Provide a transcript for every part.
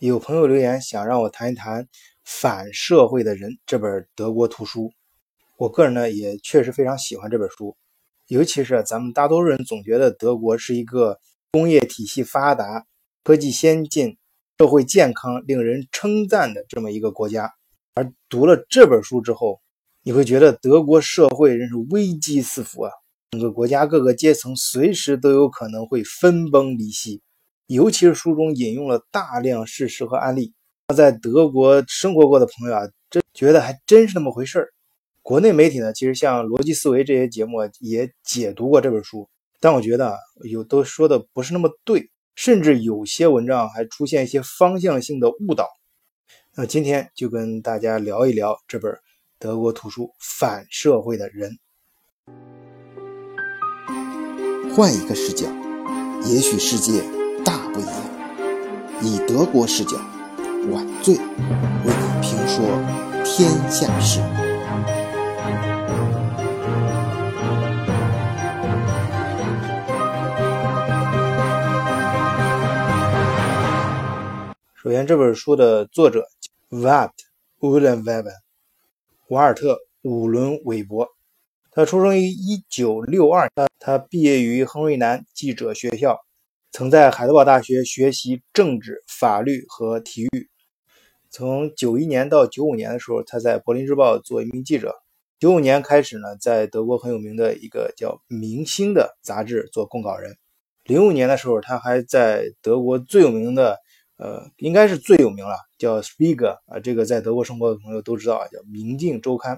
有朋友留言想让我谈一谈《反社会的人》这本德国图书。我个人呢也确实非常喜欢这本书，尤其是咱们大多数人总觉得德国是一个工业体系发达、科技先进、社会健康、令人称赞的这么一个国家，而读了这本书之后，你会觉得德国社会真是危机四伏啊！整个国家各个阶层随时都有可能会分崩离析。尤其是书中引用了大量事实和案例，在德国生活过的朋友啊，真觉得还真是那么回事儿。国内媒体呢，其实像逻辑思维这些节目也解读过这本书，但我觉得有都说的不是那么对，甚至有些文章还出现一些方向性的误导。那今天就跟大家聊一聊这本德国图书《反社会的人》，换一个视角，也许世界。大不一样，以德国视角，晚醉为你评说天下事。首先，这本书的作者 Wat Ullenweben，瓦尔特·伍伦·韦伯，他出生于一九六二，他他毕业于亨瑞南记者学校。曾在海德堡大学学习政治、法律和体育。从九一年到九五年的时候，他在柏林日报做一名记者。九五年开始呢，在德国很有名的一个叫《明星》的杂志做供稿人。零五年的时候，他还在德国最有名的，呃，应该是最有名了，叫《Spiegel》啊，这个在德国生活的朋友都知道啊，叫《明镜周刊》。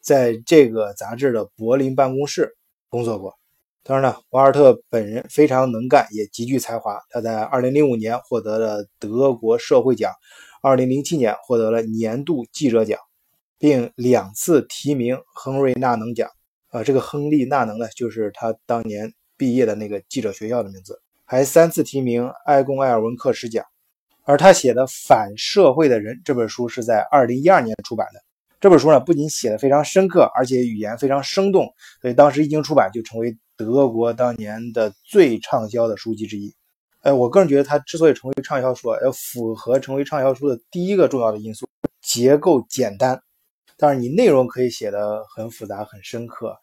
在这个杂志的柏林办公室工作过。当然了，瓦尔特本人非常能干，也极具才华。他在2005年获得了德国社会奖，2007年获得了年度记者奖，并两次提名亨瑞纳能奖。啊，这个亨利纳能呢，就是他当年毕业的那个记者学校的名字。还三次提名埃贡·埃尔文克什奖。而他写的《反社会的人》这本书是在2012年出版的。这本书呢，不仅写的非常深刻，而且语言非常生动，所以当时一经出版就成为。德国当年的最畅销的书籍之一，哎，我个人觉得它之所以成为畅销书，要符合成为畅销书的第一个重要的因素，结构简单。但是你内容可以写的很复杂、很深刻。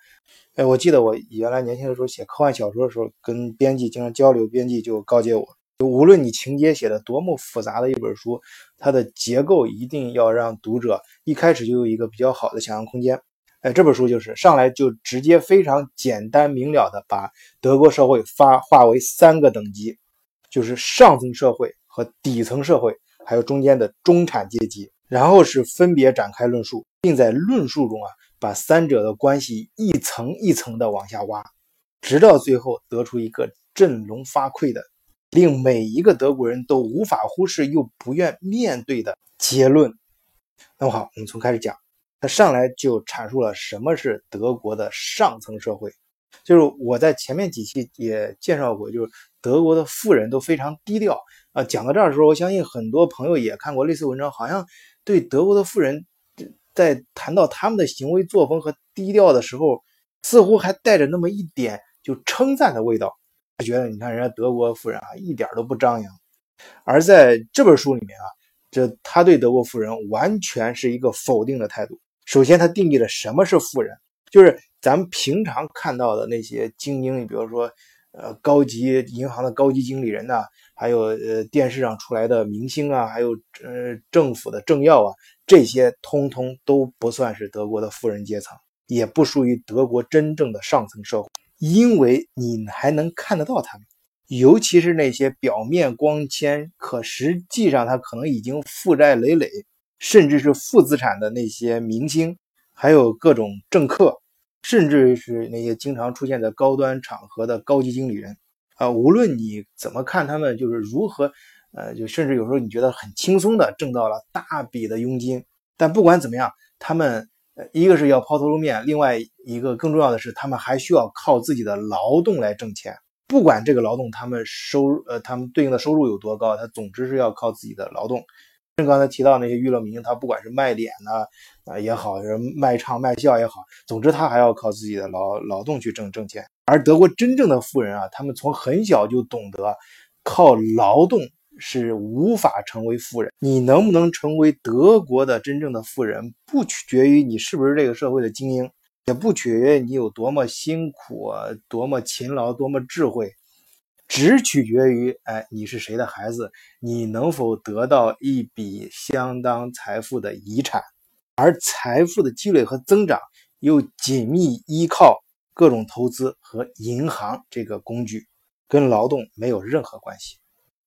哎，我记得我原来年轻的时候写科幻小说的时候，跟编辑经常交流，编辑就告诫我，就无论你情节写的多么复杂的一本书，它的结构一定要让读者一开始就有一个比较好的想象空间。哎，这本书就是上来就直接非常简单明了的把德国社会发划为三个等级，就是上层社会和底层社会，还有中间的中产阶级，然后是分别展开论述，并在论述中啊把三者的关系一层一层的往下挖，直到最后得出一个振聋发聩的，令每一个德国人都无法忽视又不愿面对的结论。那么好，我们从开始讲。他上来就阐述了什么是德国的上层社会，就是我在前面几期也介绍过，就是德国的富人都非常低调啊。讲到这儿的时候，我相信很多朋友也看过类似文章，好像对德国的富人在谈到他们的行为作风和低调的时候，似乎还带着那么一点就称赞的味道，他觉得你看人家德国富人啊一点都不张扬，而在这本书里面啊，这他对德国富人完全是一个否定的态度。首先，他定义了什么是富人，就是咱们平常看到的那些精英，你比如说，呃，高级银行的高级经理人呐，还有呃电视上出来的明星啊，还有呃政府的政要啊，这些通通都不算是德国的富人阶层，也不属于德国真正的上层社会，因为你还能看得到他们，尤其是那些表面光鲜，可实际上他可能已经负债累累。甚至是负资产的那些明星，还有各种政客，甚至是那些经常出现在高端场合的高级经理人，啊，无论你怎么看他们，就是如何，呃，就甚至有时候你觉得很轻松的挣到了大笔的佣金，但不管怎么样，他们一个是要抛头露面，另外一个更重要的是，他们还需要靠自己的劳动来挣钱，不管这个劳动他们收，呃，他们对应的收入有多高，他总之是要靠自己的劳动。像刚才提到那些娱乐明星，他不管是卖脸呢啊也好，是卖唱卖笑也好，总之他还要靠自己的劳劳动去挣挣钱。而德国真正的富人啊，他们从很小就懂得靠劳动是无法成为富人。你能不能成为德国的真正的富人，不取决于你是不是这个社会的精英，也不取决于你有多么辛苦，多么勤劳，多么智慧，只取决于哎你是谁的孩子，你能否得到一笔相当财富的遗产。而财富的积累和增长又紧密依靠各种投资和银行这个工具，跟劳动没有任何关系。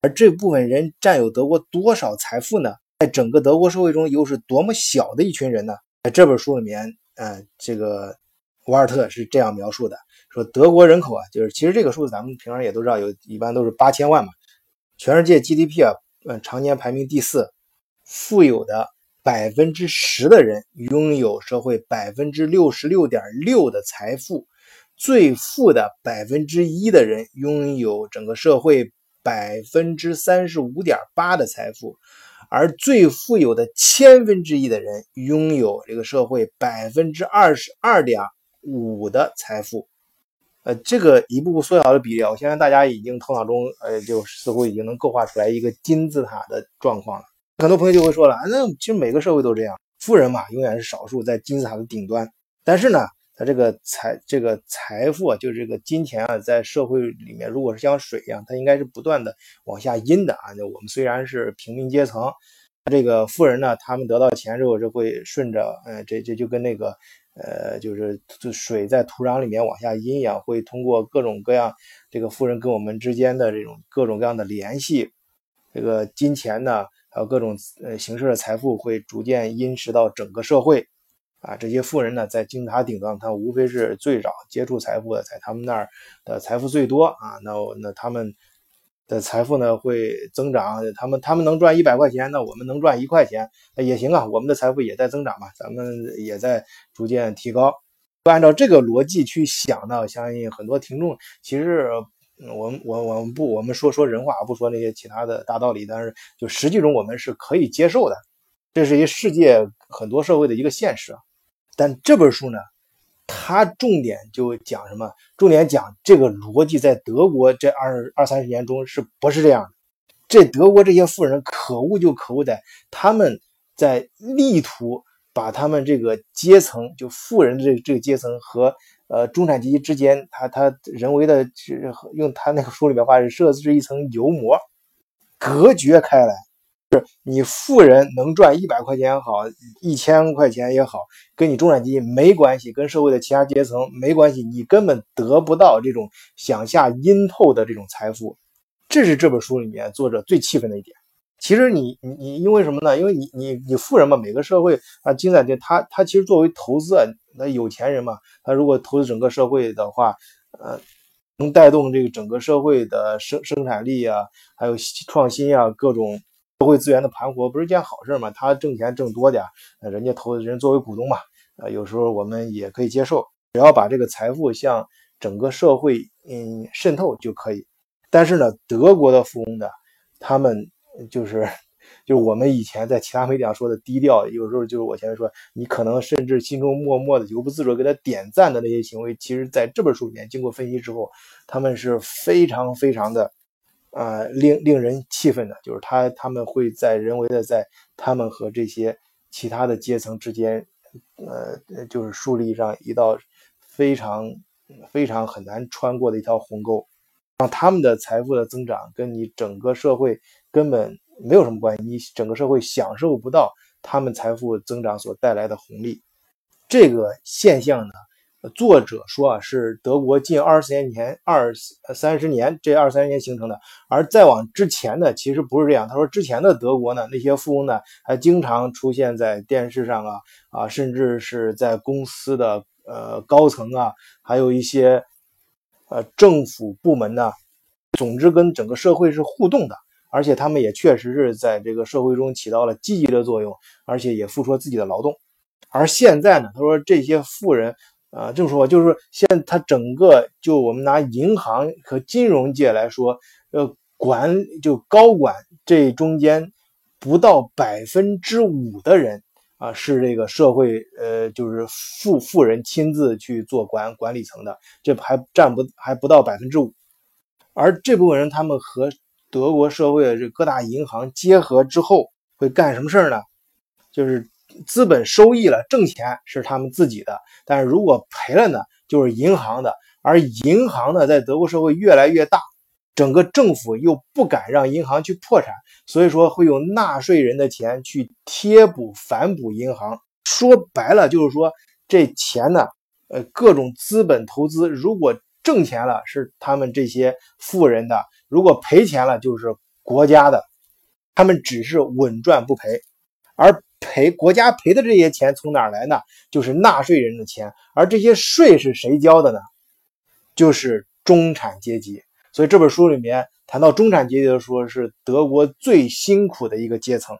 而这部分人占有德国多少财富呢？在整个德国社会中又是多么小的一群人呢？在这本书里面，嗯，这个瓦尔特是这样描述的：说德国人口啊，就是其实这个数字咱们平常也都知道，有一般都是八千万嘛。全世界 GDP 啊，嗯，常年排名第四，富有的。百分之十的人拥有社会百分之六十六点六的财富，最富的百分之一的人拥有整个社会百分之三十五点八的财富，而最富有的千分之一的人拥有这个社会百分之二十二点五的财富。呃，这个一步步缩小的比例，我相信大家已经头脑中呃，就似乎已经能构画出来一个金字塔的状况了。很多朋友就会说了，那其实每个社会都这样，富人嘛，永远是少数在金字塔的顶端。但是呢，他这个财这个财富啊，就是这个金钱啊，在社会里面，如果是像水一样，它应该是不断的往下阴的啊。那我们虽然是平民阶层，这个富人呢，他们得到钱之后，就会顺着，嗯，这这就跟那个，呃，就是水在土壤里面往下阴一样，会通过各种各样这个富人跟我们之间的这种各种各样的联系，这个金钱呢。还有各种呃形式的财富会逐渐殷实到整个社会，啊，这些富人呢，在金字塔顶端，他无非是最早接触财富的，在他们那儿的财富最多啊。那那他们的财富呢会增长，他们他们能赚一百块钱，那我们能赚一块钱也行啊。我们的财富也在增长嘛，咱们也在逐渐提高。按照这个逻辑去想呢，相信很多听众其实。我们我我们不我们说说人话，不说那些其他的大道理，但是就实际中我们是可以接受的，这是一世界很多社会的一个现实。但这本书呢，他重点就讲什么？重点讲这个逻辑在德国这二二三十年中是不是这样的？这德国这些富人可恶就可恶在他们在力图把他们这个阶层，就富人的这这个阶层和。呃，中产阶级之间，他他人为的用他那个书里面话是设置一层油膜，隔绝开来。是你富人能赚一百块钱也好，一千块钱也好，跟你中产阶级没关系，跟社会的其他阶层没关系，你根本得不到这种想下阴透的这种财富。这是这本书里面作者最气愤的一点。其实你你你因为什么呢？因为你你你富人嘛，每个社会啊，金在这，他他其实作为投资啊，那有钱人嘛，他如果投资整个社会的话，呃，能带动这个整个社会的生生产力啊，还有创新啊，各种社会资源的盘活，不是件好事嘛？他挣钱挣多点，人家投资人作为股东嘛，呃，有时候我们也可以接受，只要把这个财富向整个社会嗯渗透就可以。但是呢，德国的富翁呢，他们。就是，就是我们以前在其他媒体上说的低调，有时候就是我前面说，你可能甚至心中默默的由不自主给他点赞的那些行为，其实在这本书里面经过分析之后，他们是非常非常的，啊，令令人气愤的。就是他他们会在人为的在他们和这些其他的阶层之间，呃，就是树立上一道非常非常很难穿过的一条鸿沟。让他们的财富的增长跟你整个社会根本没有什么关系，你整个社会享受不到他们财富增长所带来的红利。这个现象呢，作者说啊，是德国近二十年前二三十年这二三十年形成的，而再往之前呢，其实不是这样。他说之前的德国呢，那些富翁呢，还经常出现在电视上啊啊，甚至是在公司的呃高层啊，还有一些。呃，政府部门呢，总之跟整个社会是互动的，而且他们也确实是在这个社会中起到了积极的作用，而且也付出了自己的劳动。而现在呢，他说这些富人，啊，这么说吧就是说，现他整个就我们拿银行和金融界来说，呃，管就高管这中间不到百分之五的人。啊，是这个社会，呃，就是富富人亲自去做管管理层的，这还占不还不到百分之五，而这部分人他们和德国社会的这各大银行结合之后会干什么事儿呢？就是资本收益了，挣钱是他们自己的，但是如果赔了呢，就是银行的。而银行呢，在德国社会越来越大，整个政府又不敢让银行去破产，所以说会用纳税人的钱去贴补、反哺银行。说白了就是说，这钱呢，呃，各种资本投资，如果挣钱了是他们这些富人的，如果赔钱了就是国家的，他们只是稳赚不赔，而赔国家赔的这些钱从哪儿来呢？就是纳税人的钱，而这些税是谁交的呢？就是中产阶级，所以这本书里面谈到中产阶级的时候，是德国最辛苦的一个阶层。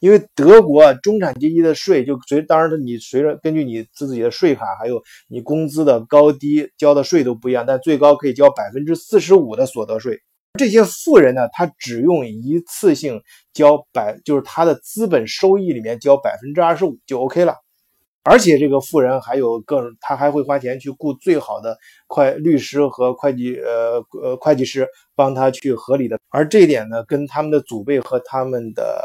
因为德国中产阶级的税就随，当然你随着根据你自己的税卡，还有你工资的高低交的税都不一样，但最高可以交百分之四十五的所得税。这些富人呢，他只用一次性交百，就是他的资本收益里面交百分之二十五就 OK 了。而且这个富人还有更，他还会花钱去雇最好的会律师和会计，呃呃会计师帮他去合理的。而这一点呢，跟他们的祖辈和他们的，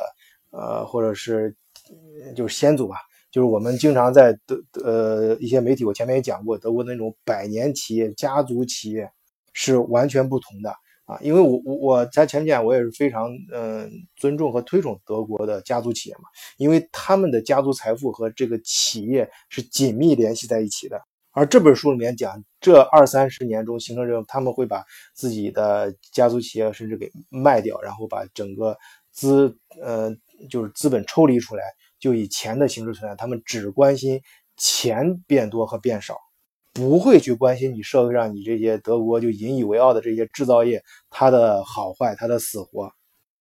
呃或者是就是先祖吧，就是我们经常在德呃一些媒体，我前面也讲过，德国那种百年企业、家族企业是完全不同的。啊，因为我我我在前面讲，我也是非常嗯尊重和推崇德国的家族企业嘛，因为他们的家族财富和这个企业是紧密联系在一起的。而这本书里面讲，这二三十年中形成这种，他们会把自己的家族企业甚至给卖掉，然后把整个资呃就是资本抽离出来，就以钱的形式存在，他们只关心钱变多和变少。不会去关心你社会上你这些德国就引以为傲的这些制造业它的好坏它的死活，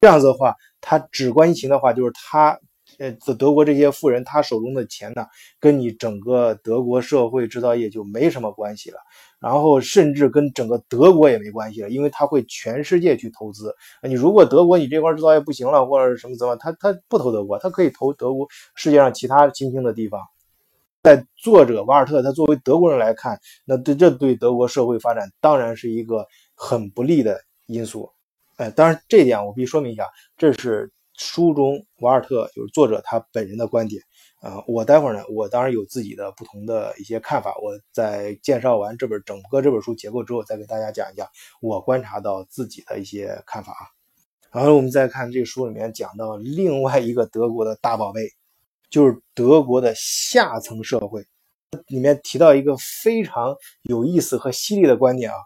这样子的话，他只关心的话，就是他呃德国这些富人他手中的钱呢，跟你整个德国社会制造业就没什么关系了，然后甚至跟整个德国也没关系了，因为他会全世界去投资。你如果德国你这块制造业不行了或者什么怎么，他他不投德国，他可以投德国世界上其他新兴的地方。在作者瓦尔特，他作为德国人来看，那对这对德国社会发展当然是一个很不利的因素。哎，当然这一点我必须说明一下，这是书中瓦尔特就是作者他本人的观点啊。我待会儿呢，我当然有自己的不同的一些看法。我在介绍完这本整个这本书结构之后，再给大家讲一讲我观察到自己的一些看法啊。然后我们再看这书里面讲到另外一个德国的大宝贝。就是德国的下层社会，里面提到一个非常有意思和犀利的观点啊，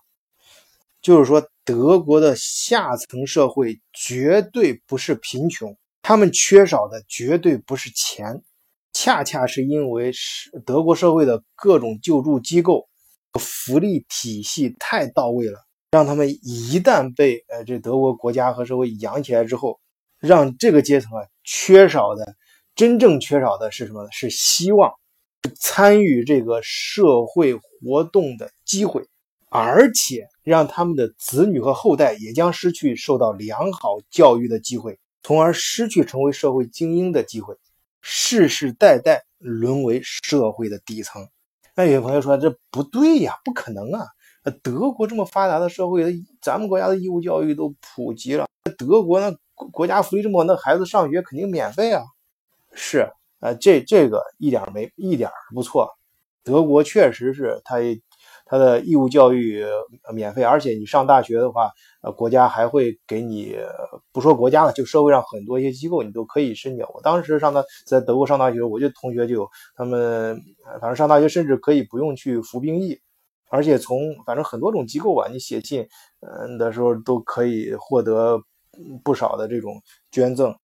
就是说德国的下层社会绝对不是贫穷，他们缺少的绝对不是钱，恰恰是因为是德国社会的各种救助机构、福利体系太到位了，让他们一旦被呃这德国国家和社会养起来之后，让这个阶层啊缺少的。真正缺少的是什么呢？是希望参与这个社会活动的机会，而且让他们的子女和后代也将失去受到良好教育的机会，从而失去成为社会精英的机会，世世代代沦为社会的底层。那有些朋友说这不对呀，不可能啊！德国这么发达的社会，咱们国家的义务教育都普及了，德国那国家福利这么好，那孩子上学肯定免费啊。是，呃，这这个一点没一点不错。德国确实是它它的义务教育免费，而且你上大学的话，呃，国家还会给你，不说国家了，就社会上很多一些机构你都可以申请。我当时上大在德国上大学，我就同学就有他们，反正上大学甚至可以不用去服兵役，而且从反正很多种机构吧，你写信嗯的时候都可以获得不少的这种捐赠，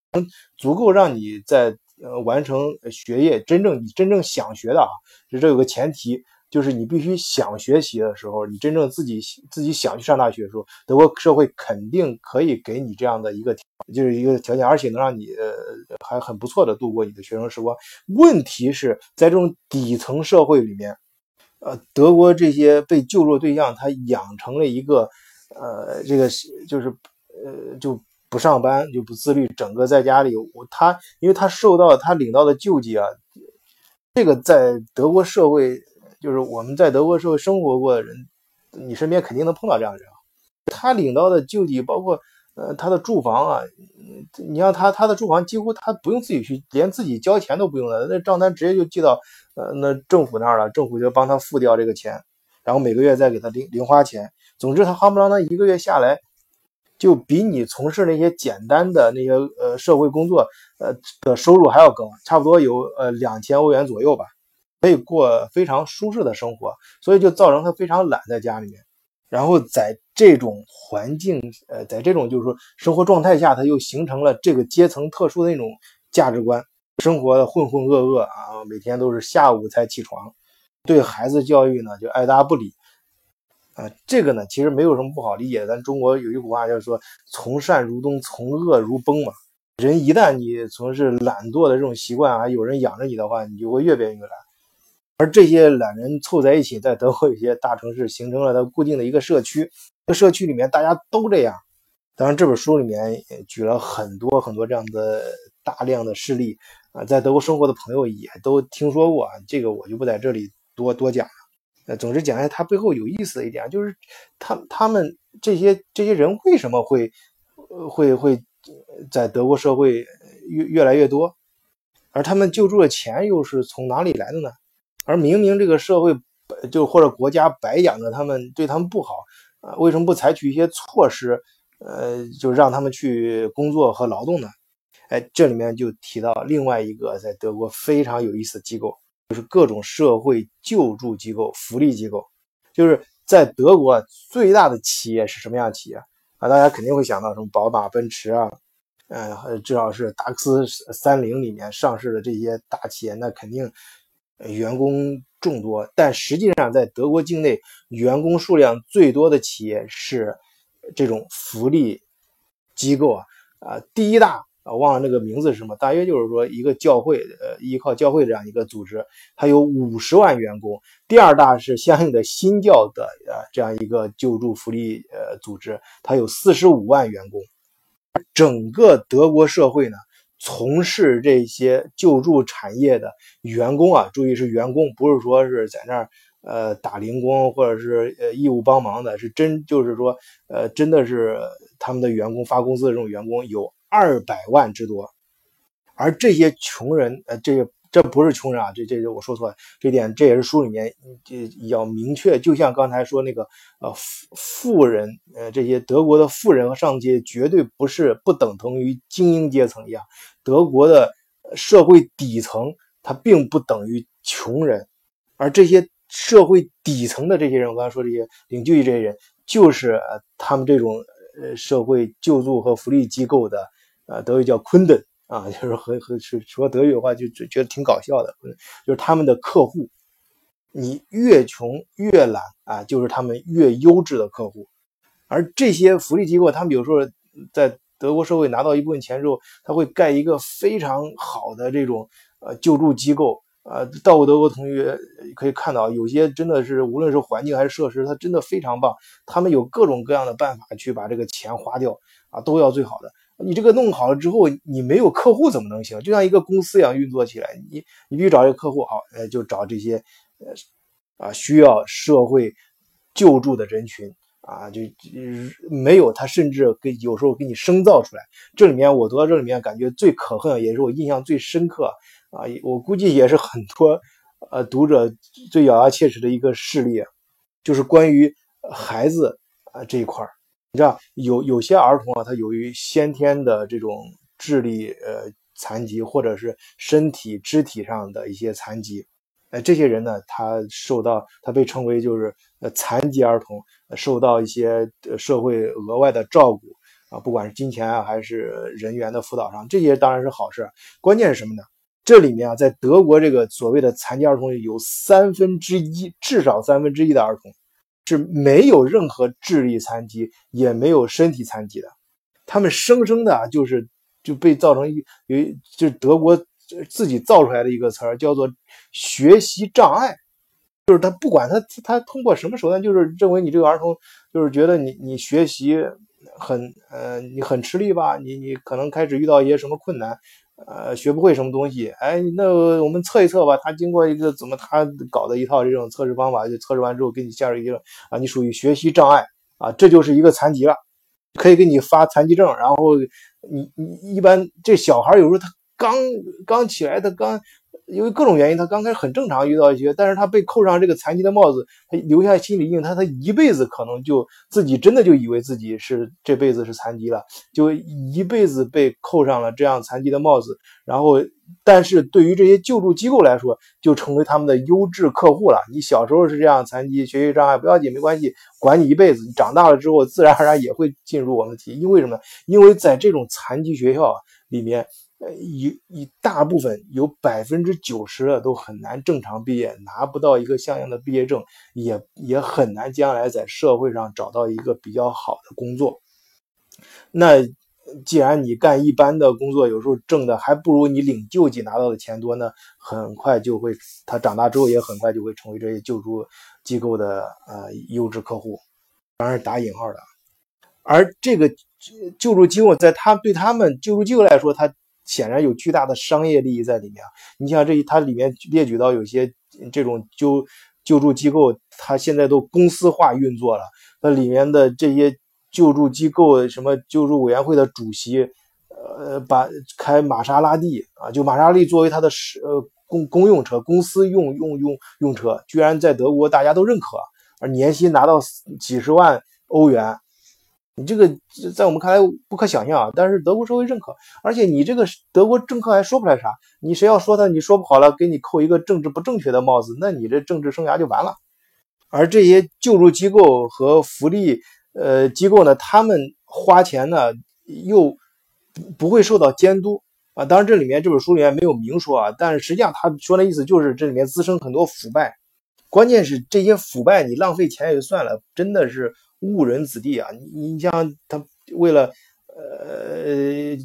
足够让你在。呃，完成学业，真正你真正想学的啊，这这有个前提，就是你必须想学习的时候，你真正自己自己想去上大学的时候，德国社会肯定可以给你这样的一个，就是一个条件，而且能让你呃还很不错的度过你的学生时光。问题是在这种底层社会里面，呃，德国这些被救助对象，他养成了一个呃，这个就是呃就。不上班就不自律，整个在家里，我他因为他受到他领到的救济啊，这个在德国社会，就是我们在德国社会生活过的人，你身边肯定能碰到这样的人。他领到的救济包括呃，他的住房啊，你像他他的住房几乎他不用自己去，连自己交钱都不用的，那账单直接就寄到呃那政府那儿了，政府就帮他付掉这个钱，然后每个月再给他零零花钱。总之，他夯不啷当一个月下来，就比你从事那些简单的那些呃社会工作呃的收入还要高，差不多有呃两千欧元左右吧，可以过非常舒适的生活，所以就造成他非常懒在家里面。然后在这种环境，呃，在这种就是说生活状态下，他又形成了这个阶层特殊的那种价值观，生活的浑浑噩噩啊，每天都是下午才起床，对孩子教育呢就爱答不理。啊，这个呢，其实没有什么不好理解。咱中国有一句古话，就是说“从善如东，从恶如崩”嘛。人一旦你从事懒惰的这种习惯，还有人养着你的话，你就会越变越懒。而这些懒人凑在一起，在德国有些大城市形成了它固定的一个社区。这社区里面大家都这样。当然，这本书里面举了很多很多这样的大量的事例啊，在德国生活的朋友也都听说过啊。这个我就不在这里多多讲了。呃，总之讲一下它背后有意思的一点，就是他他们这些这些人为什么会会会在德国社会越越来越多，而他们救助的钱又是从哪里来的呢？而明明这个社会就或者国家白养着他们，对他们不好啊，为什么不采取一些措施，呃，就让他们去工作和劳动呢？哎，这里面就提到另外一个在德国非常有意思的机构。就是各种社会救助机构、福利机构，就是在德国最大的企业是什么样的企业啊？大家肯定会想到什么宝马、奔驰啊，呃，至少是达克斯三菱里面上市的这些大企业，那肯定员工众多。但实际上，在德国境内，员工数量最多的企业是这种福利机构啊，啊，第一大。啊，忘了那个名字是什么？大约就是说，一个教会，呃，依靠教会这样一个组织，它有五十万员工。第二大是相应的新教的，呃，这样一个救助福利，呃，组织，它有四十五万员工。整个德国社会呢，从事这些救助产业的员工啊，注意是员工，不是说是在那儿，呃，打零工或者是呃义务帮忙的，是真就是说，呃，真的是他们的员工发工资的这种员工有。二百万之多，而这些穷人，呃，这个这不是穷人啊，这这我说错了，这点这也是书里面这要明确，就像刚才说那个，呃，富富人，呃，这些德国的富人和上阶绝对不是不等同于精英阶层一样，德国的社会底层它并不等于穷人，而这些社会底层的这些人，我刚才说这些领救济这些人，就是呃他们这种呃社会救助和福利机构的。啊，德语叫 Kunden 啊，就是和和说说德语的话就就觉得挺搞笑的，就是他们的客户，你越穷越懒啊，就是他们越优质的客户。而这些福利机构，他们比如说在德国社会拿到一部分钱之后，他会盖一个非常好的这种呃救助机构啊。到过德国同学可以看到，有些真的是无论是环境还是设施，它真的非常棒。他们有各种各样的办法去把这个钱花掉啊，都要最好的。你这个弄好了之后，你没有客户怎么能行？就像一个公司一样运作起来，你你必须找一个客户，好，呃，就找这些，呃，啊，需要社会救助的人群啊，就没有他，甚至给有时候给你生造出来。这里面我读到这里面，感觉最可恨，也是我印象最深刻啊，我估计也是很多呃读者最咬牙切齿的一个事例，就是关于孩子啊这一块儿。你知道有有些儿童啊，他由于先天的这种智力呃残疾，或者是身体肢体上的一些残疾，呃，这些人呢，他受到他被称为就是呃残疾儿童，受到一些社会额外的照顾啊，不管是金钱啊还是人员的辅导上，这些当然是好事。关键是什么呢？这里面啊，在德国这个所谓的残疾儿童有三分之一，至少三分之一的儿童。是没有任何智力残疾，也没有身体残疾的，他们生生的就是就被造成一有就是德国自己造出来的一个词儿，叫做学习障碍，就是他不管他他通过什么手段，就是认为你这个儿童就是觉得你你学习很呃你很吃力吧，你你可能开始遇到一些什么困难。呃，学不会什么东西，哎，那我们测一测吧。他经过一个怎么他搞的一套这种测试方法，就测试完之后给你下入一个啊，你属于学习障碍啊，这就是一个残疾了。可以给你发残疾证，然后你你一般这小孩有时候他刚刚起来，他刚。因为各种原因，他刚开始很正常遇到一些，但是他被扣上这个残疾的帽子，他留下心理阴影，他他一辈子可能就自己真的就以为自己是这辈子是残疾了，就一辈子被扣上了这样残疾的帽子。然后，但是对于这些救助机构来说，就成为他们的优质客户了。你小时候是这样残疾、学习障碍不要紧，没关系，管你一辈子。你长大了之后，自然而然也会进入我们体系。因为什么？因为在这种残疾学校里面。一一大部分有百分之九十的都很难正常毕业，拿不到一个像样的毕业证，也也很难将来在社会上找到一个比较好的工作。那既然你干一般的工作，有时候挣的还不如你领救济拿到的钱多呢，很快就会他长大之后也很快就会成为这些救助机构的呃优质客户，当然打引号的。而这个救助机构在他对他们救助机构来说，他。显然有巨大的商业利益在里面。你像这，它里面列举到有些这种救救助机构，它现在都公司化运作了。那里面的这些救助机构，什么救助委员会的主席，呃，把开玛莎拉蒂啊，就玛莎拉蒂作为他的是呃公公用车，公司用用用用车，居然在德国大家都认可，而年薪拿到几十万欧元。你这个在我们看来不可想象啊，但是德国社会认可，而且你这个德国政客还说不来啥，你谁要说他，你说不好了，给你扣一个政治不正确的帽子，那你这政治生涯就完了。而这些救助机构和福利呃机构呢，他们花钱呢又不会受到监督啊。当然这里面这本书里面没有明说啊，但是实际上他说的意思就是这里面滋生很多腐败，关键是这些腐败你浪费钱也就算了，真的是。误人子弟啊！你你像他为了呃，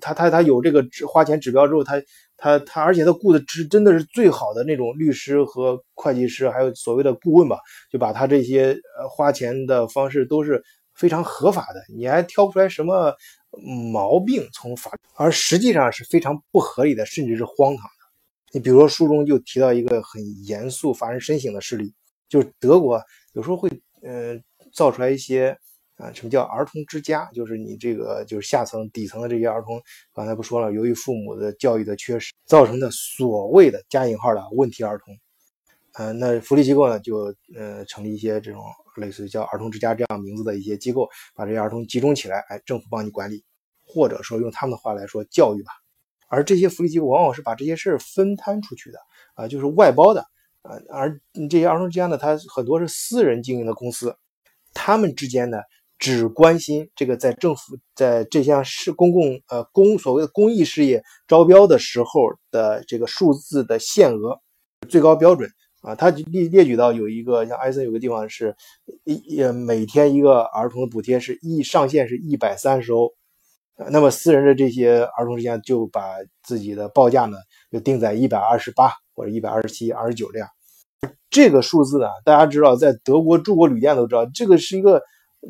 他他他有这个花钱指标之后，他他他，而且他雇的是真的是最好的那种律师和会计师，还有所谓的顾问吧，就把他这些呃花钱的方式都是非常合法的，你还挑不出来什么毛病。从法，而实际上是非常不合理的，甚至是荒唐的。你比如说书中就提到一个很严肃、发人深省的事例，就是德国有时候会呃。造出来一些啊，什么叫儿童之家？就是你这个就是下层底层的这些儿童，刚才不说了，由于父母的教育的缺失造成的所谓的加引号的问题儿童，呃，那福利机构呢就呃成立一些这种类似于叫儿童之家这样名字的一些机构，把这些儿童集中起来，哎，政府帮你管理，或者说用他们的话来说教育吧。而这些福利机构往往是把这些事儿分摊出去的啊，就是外包的啊，而这些儿童之家呢，它很多是私人经营的公司。他们之间呢，只关心这个在政府在这项是公共呃公所谓的公益事业招标的时候的这个数字的限额最高标准啊，他列列举到有一个像艾森有个地方是一呃每天一个儿童的补贴是一上限是一百三十欧，那么私人的这些儿童之间就把自己的报价呢就定在一百二十八或者一百二十七、二十九这样。这个数字呢，大家知道，在德国住过旅店都知道，这个是一个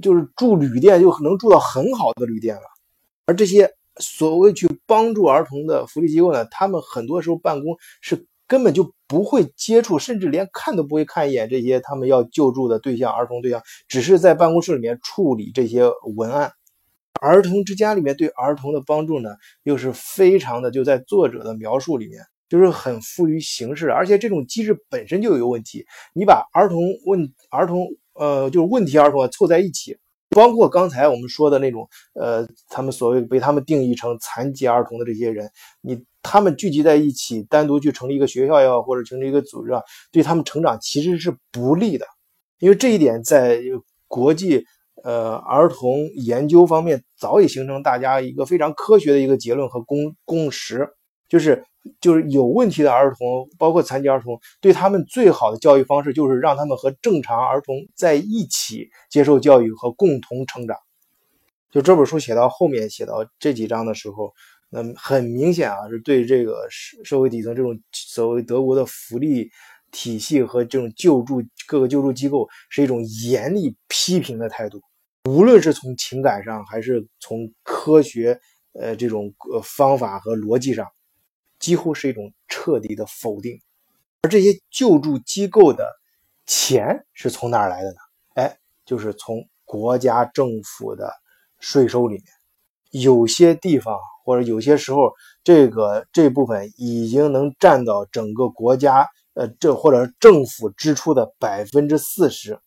就是住旅店就能住到很好的旅店了。而这些所谓去帮助儿童的福利机构呢，他们很多时候办公是根本就不会接触，甚至连看都不会看一眼这些他们要救助的对象儿童对象，只是在办公室里面处理这些文案。儿童之家里面对儿童的帮助呢，又是非常的，就在作者的描述里面。就是很富于形式，而且这种机制本身就有问题。你把儿童问儿童，呃，就是问题儿童凑在一起，包括刚才我们说的那种，呃，他们所谓被他们定义成残疾儿童的这些人，你他们聚集在一起，单独去成立一个学校也好，或者成立一个组织啊，对他们成长其实是不利的。因为这一点在国际呃儿童研究方面早已形成大家一个非常科学的一个结论和共共识，就是。就是有问题的儿童，包括残疾儿童，对他们最好的教育方式就是让他们和正常儿童在一起接受教育和共同成长。就这本书写到后面写到这几章的时候，那很明显啊，是对这个社社会底层这种所谓德国的福利体系和这种救助各个救助机构是一种严厉批评的态度，无论是从情感上还是从科学呃这种呃方法和逻辑上。几乎是一种彻底的否定，而这些救助机构的钱是从哪儿来的呢？哎，就是从国家政府的税收里面。有些地方或者有些时候，这个这部分已经能占到整个国家呃这或者政府支出的百分之四十。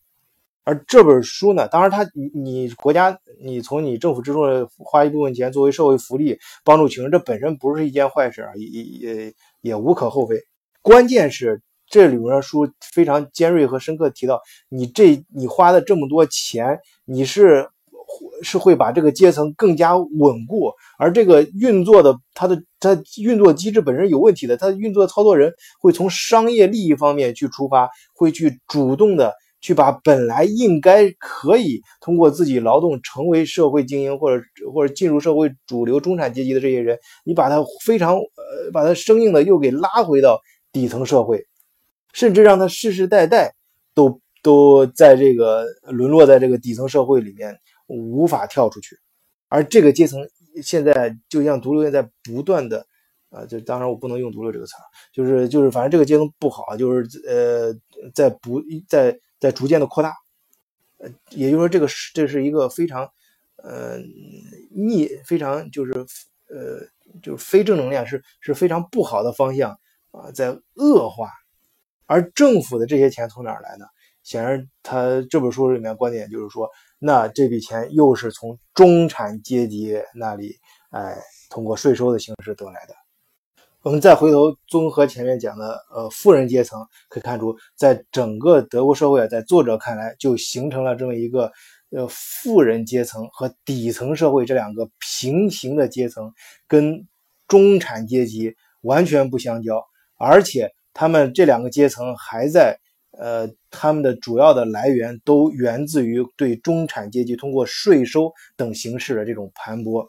而这本书呢，当然它你你国家你从你政府支出花一部分钱作为社会福利帮助穷人，这本身不是一件坏事啊，也也也无可厚非。关键是这里面的书非常尖锐和深刻提到，你这你花的这么多钱，你是是会把这个阶层更加稳固，而这个运作的它的它运作机制本身有问题的，它运作操作人会从商业利益方面去出发，会去主动的。去把本来应该可以通过自己劳动成为社会精英或者或者进入社会主流中产阶级的这些人，你把他非常呃把他生硬的又给拉回到底层社会，甚至让他世世代代都都在这个沦落在这个底层社会里面无法跳出去，而这个阶层现在就像毒瘤在不断的。啊，就当然我不能用“毒瘤”这个词，就是就是反正这个阶层不好，就是呃在不在在逐渐的扩大，呃，也就是说这个是这是一个非常呃逆非常就是呃就是非正能量是是非常不好的方向啊，在恶化，而政府的这些钱从哪儿来呢？显然他这本书里面观点就是说，那这笔钱又是从中产阶级那里哎通过税收的形式得来的。我们再回头综合前面讲的，呃，富人阶层可以看出，在整个德国社会，在作者看来，就形成了这么一个，呃，富人阶层和底层社会这两个平行的阶层，跟中产阶级完全不相交，而且他们这两个阶层还在，呃，他们的主要的来源都源自于对中产阶级通过税收等形式的这种盘剥。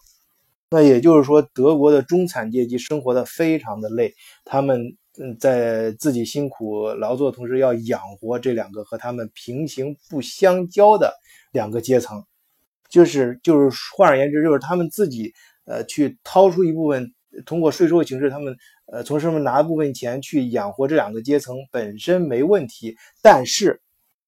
那也就是说，德国的中产阶级生活的非常的累，他们嗯在自己辛苦劳作同时，要养活这两个和他们平行不相交的两个阶层，就是就是换而言之，就是他们自己呃去掏出一部分，通过税收的形式，他们呃从上面拿部分钱去养活这两个阶层本身没问题，但是。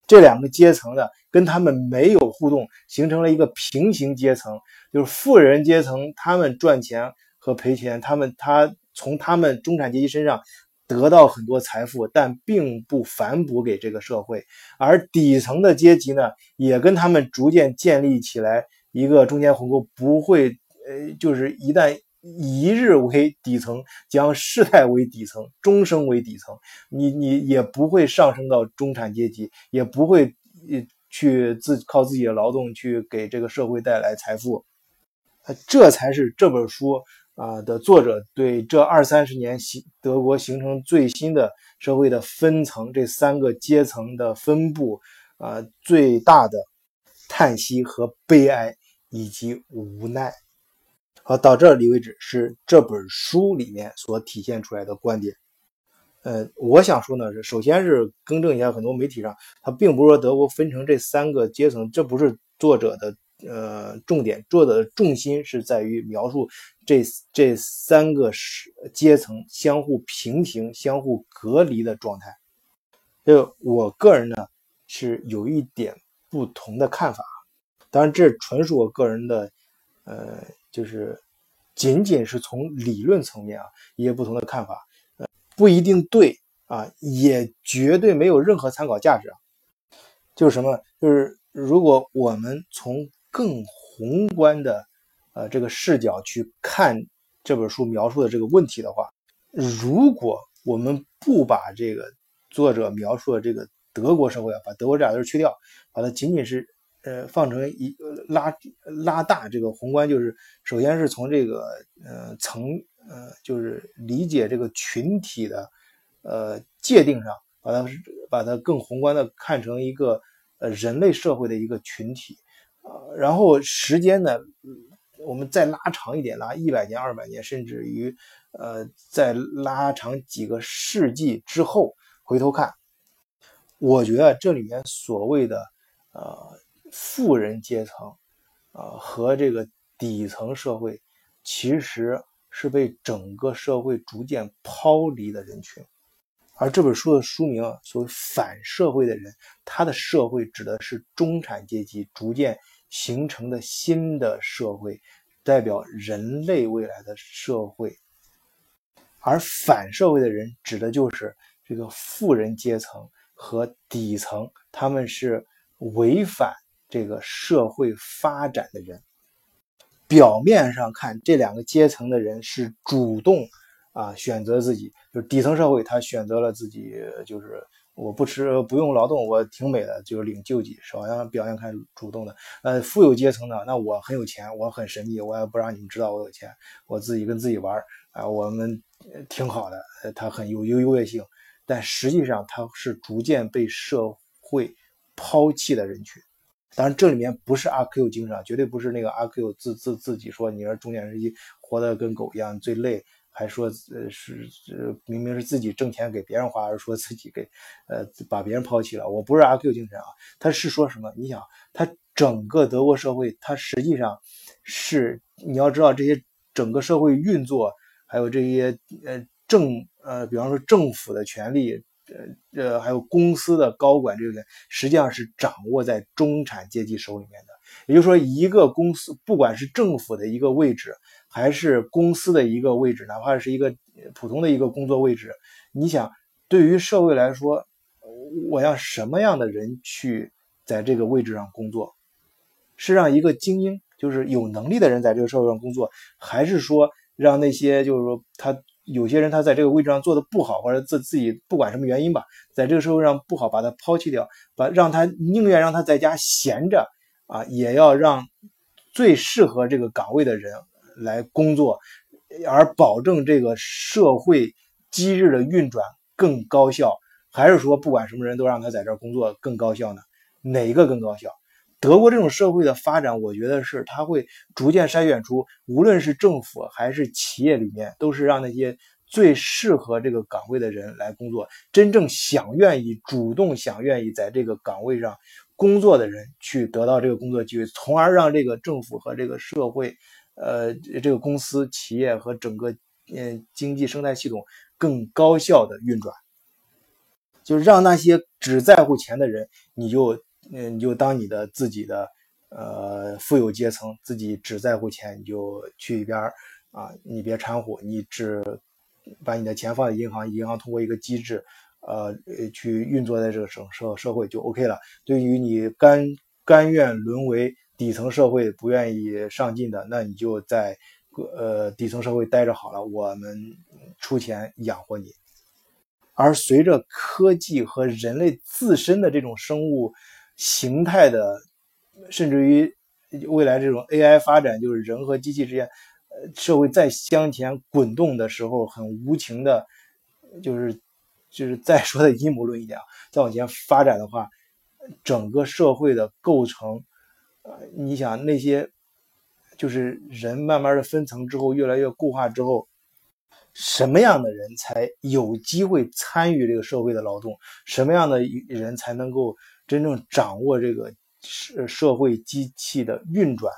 这两个阶层呢跟他们没有互动，形成了一个平行阶层，就是富人阶层，他们赚钱和赔钱，他们他从他们中产阶级身上得到很多财富，但并不反哺给这个社会，而底层的阶级呢，也跟他们逐渐建立起来一个中间鸿沟，不会，呃，就是一旦。一日为底层，将世代为底层，终生为底层。你你也不会上升到中产阶级，也不会去自靠自己的劳动去给这个社会带来财富。这才是这本书啊的作者对这二三十年形德国形成最新的社会的分层这三个阶层的分布啊最大的叹息和悲哀以及无奈。好，到这里为止是这本书里面所体现出来的观点。呃，我想说呢是，首先是更正一下，很多媒体上他并不是说德国分成这三个阶层，这不是作者的呃重点，作者的重心是在于描述这这三个是阶层相互平行、相互隔离的状态。就我个人呢是有一点不同的看法，当然这纯属我个人的呃。就是仅仅是从理论层面啊，一些不同的看法，呃，不一定对啊，也绝对没有任何参考价值啊。就是什么？就是如果我们从更宏观的呃这个视角去看这本书描述的这个问题的话，如果我们不把这个作者描述的这个德国社会啊，把德国这俩字去掉，把它仅仅是。呃，放成一拉拉大这个宏观，就是首先是从这个呃层呃，就是理解这个群体的呃界定上，把它把它更宏观的看成一个呃人类社会的一个群体啊。然后时间呢，我们再拉长一点，拉一百年、二百年，甚至于呃再拉长几个世纪之后回头看，我觉得这里面所谓的呃。富人阶层，啊，和这个底层社会，其实是被整个社会逐渐抛离的人群。而这本书的书名所谓“反社会的人”，他的社会指的是中产阶级逐渐形成的新的社会，代表人类未来的社会。而反社会的人指的就是这个富人阶层和底层，他们是违反这个社会发展的人。表面上看，这两个阶层的人是主动啊选择自己，就是底层社会，他选择了自己，就是我不吃不用劳动，我挺美的，就是领救济，好像表面看主动的。呃，富有阶层呢，那我很有钱，我很神秘，我也不让你们知道我有钱，我自己跟自己玩啊，我们。挺好的，他很有有优越性，但实际上他是逐渐被社会抛弃的人群。当然，这里面不是阿 Q 精神啊，绝对不是那个阿 Q 自自自己说你说中年时期活得跟狗一样最累，还说呃是呃明明是自己挣钱给别人花，而说自己给呃把别人抛弃了。我不是阿 Q 精神啊，他是说什么？你想，他整个德国社会，他实际上是你要知道这些整个社会运作。还有这些呃政呃，比方说政府的权利，呃呃，还有公司的高管这个，实际上是掌握在中产阶级手里面的。也就是说，一个公司，不管是政府的一个位置，还是公司的一个位置，哪怕是一个普通的一个工作位置，你想，对于社会来说，我要什么样的人去在这个位置上工作？是让一个精英，就是有能力的人在这个社会上工作，还是说？让那些就是说，他有些人他在这个位置上做的不好，或者自自己不管什么原因吧，在这个社会上不好，把他抛弃掉，把让他宁愿让他在家闲着啊，也要让最适合这个岗位的人来工作，而保证这个社会机制的运转更高效，还是说不管什么人都让他在这儿工作更高效呢？哪一个更高效？德国这种社会的发展，我觉得是它会逐渐筛选出，无论是政府还是企业里面，都是让那些最适合这个岗位的人来工作，真正想愿意、主动想愿意在这个岗位上工作的人去得到这个工作机会，从而让这个政府和这个社会，呃，这个公司、企业和整个嗯经济生态系统更高效的运转，就让那些只在乎钱的人，你就。嗯，你就当你的自己的，呃，富有阶层，自己只在乎钱，你就去一边儿啊，你别掺和，你只把你的钱放在银行，银行通过一个机制，呃，去运作在这个省社社会就 OK 了。对于你甘甘愿沦为底层社会，不愿意上进的，那你就在呃底层社会待着好了，我们出钱养活你。而随着科技和人类自身的这种生物，形态的，甚至于未来这种 AI 发展，就是人和机器之间，呃，社会再向前滚动的时候，很无情的，就是就是再说的阴谋论一点，再往前发展的话，整个社会的构成，呃，你想那些，就是人慢慢的分层之后，越来越固化之后，什么样的人才有机会参与这个社会的劳动？什么样的人才能够？真正掌握这个社社会机器的运转，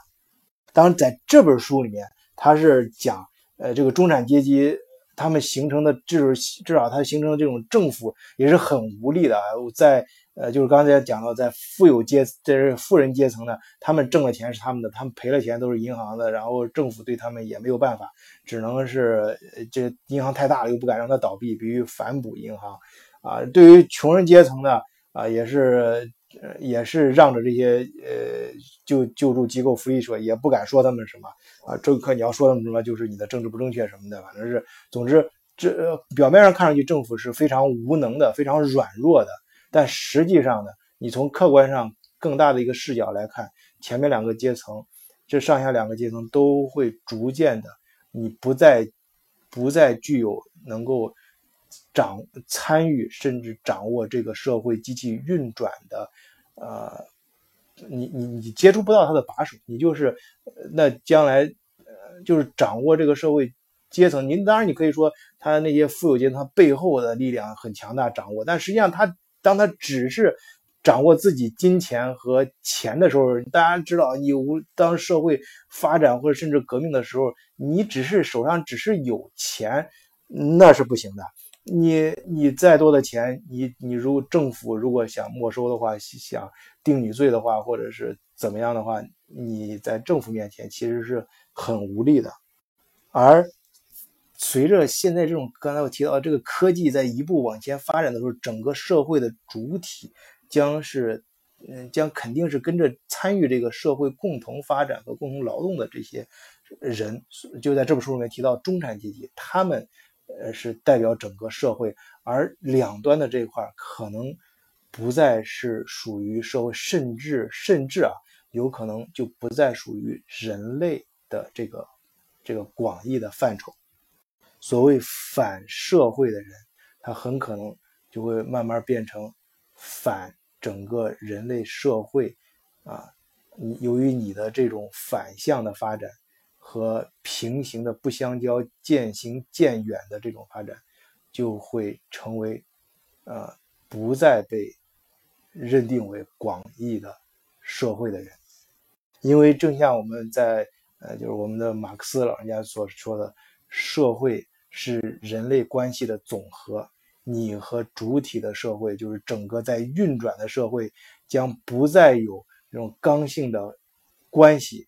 当然在这本书里面，他是讲，呃，这个中产阶级他们形成的，就是至少他形成的这种政府也是很无力的。在呃，就是刚才讲到，在富有阶，这是富人阶层呢，他们挣的钱是他们的，他们赔了钱都是银行的，然后政府对他们也没有办法，只能是这银行太大了，又不敢让它倒闭，必须反哺银行。啊，对于穷人阶层呢？啊，也是，呃，也是让着这些呃救救助机构、福利社，也不敢说他们什么啊。这个你要说他们什么，就是你的政治不正确什么的，反正是，总之，这表面上看上去政府是非常无能的、非常软弱的，但实际上呢，你从客观上更大的一个视角来看，前面两个阶层，这上下两个阶层都会逐渐的，你不再不再具有能够。掌参与甚至掌握这个社会机器运转的，呃，你你你接触不到他的把手，你就是那将来呃就是掌握这个社会阶层。您当然你可以说他那些富有阶层他背后的力量很强大，掌握，但实际上他当他只是掌握自己金钱和钱的时候，大家知道，你无当社会发展或者甚至革命的时候，你只是手上只是有钱，那是不行的。你你再多的钱，你你如果政府如果想没收的话，想定你罪的话，或者是怎么样的话，你在政府面前其实是很无力的。而随着现在这种刚才我提到这个科技在一步往前发展的时候，整个社会的主体将是。嗯，将肯定是跟着参与这个社会共同发展和共同劳动的这些人，就在这本书里面提到中产阶级，他们呃是代表整个社会，而两端的这一块可能不再是属于社会，甚至甚至啊，有可能就不再属于人类的这个这个广义的范畴。所谓反社会的人，他很可能就会慢慢变成反。整个人类社会，啊，由于你的这种反向的发展和平行的不相交、渐行渐远的这种发展，就会成为，呃，不再被认定为广义的社会的人。因为正像我们在，呃，就是我们的马克思老人家所说的，社会是人类关系的总和。你和主体的社会，就是整个在运转的社会，将不再有这种刚性的关系。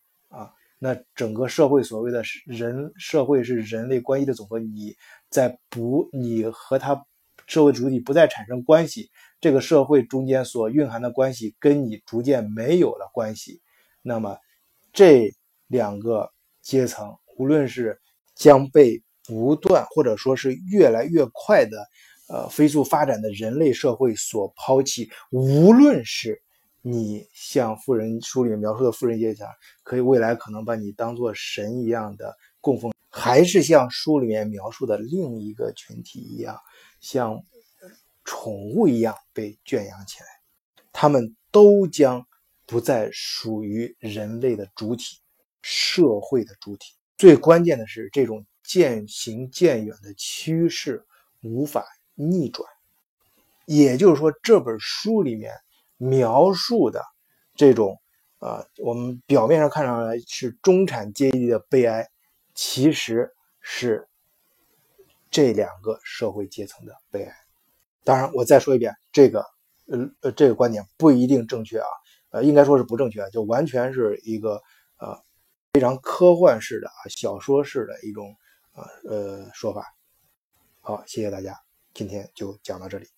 那整个社会所谓的人社会是人类关系的总和。你在不，你和他社会主体不再产生关系，这个社会中间所蕴含的关系跟你逐渐没有了关系。那么这两个阶层，无论是将被不断或者说是越来越快的。呃，飞速发展的人类社会所抛弃，无论是你像富人书里面描述的富人阶层，可以未来可能把你当做神一样的供奉，还是像书里面描述的另一个群体一样，像宠物一样被圈养起来，他们都将不再属于人类的主体，社会的主体。最关键的是，这种渐行渐远的趋势无法。逆转，也就是说，这本书里面描述的这种，呃，我们表面上看上来是中产阶级的悲哀，其实是这两个社会阶层的悲哀。当然，我再说一遍，这个，呃呃，这个观点不一定正确啊，呃，应该说是不正确，就完全是一个呃非常科幻式的啊小说式的一种啊呃说法。好，谢谢大家。今天就讲到这里。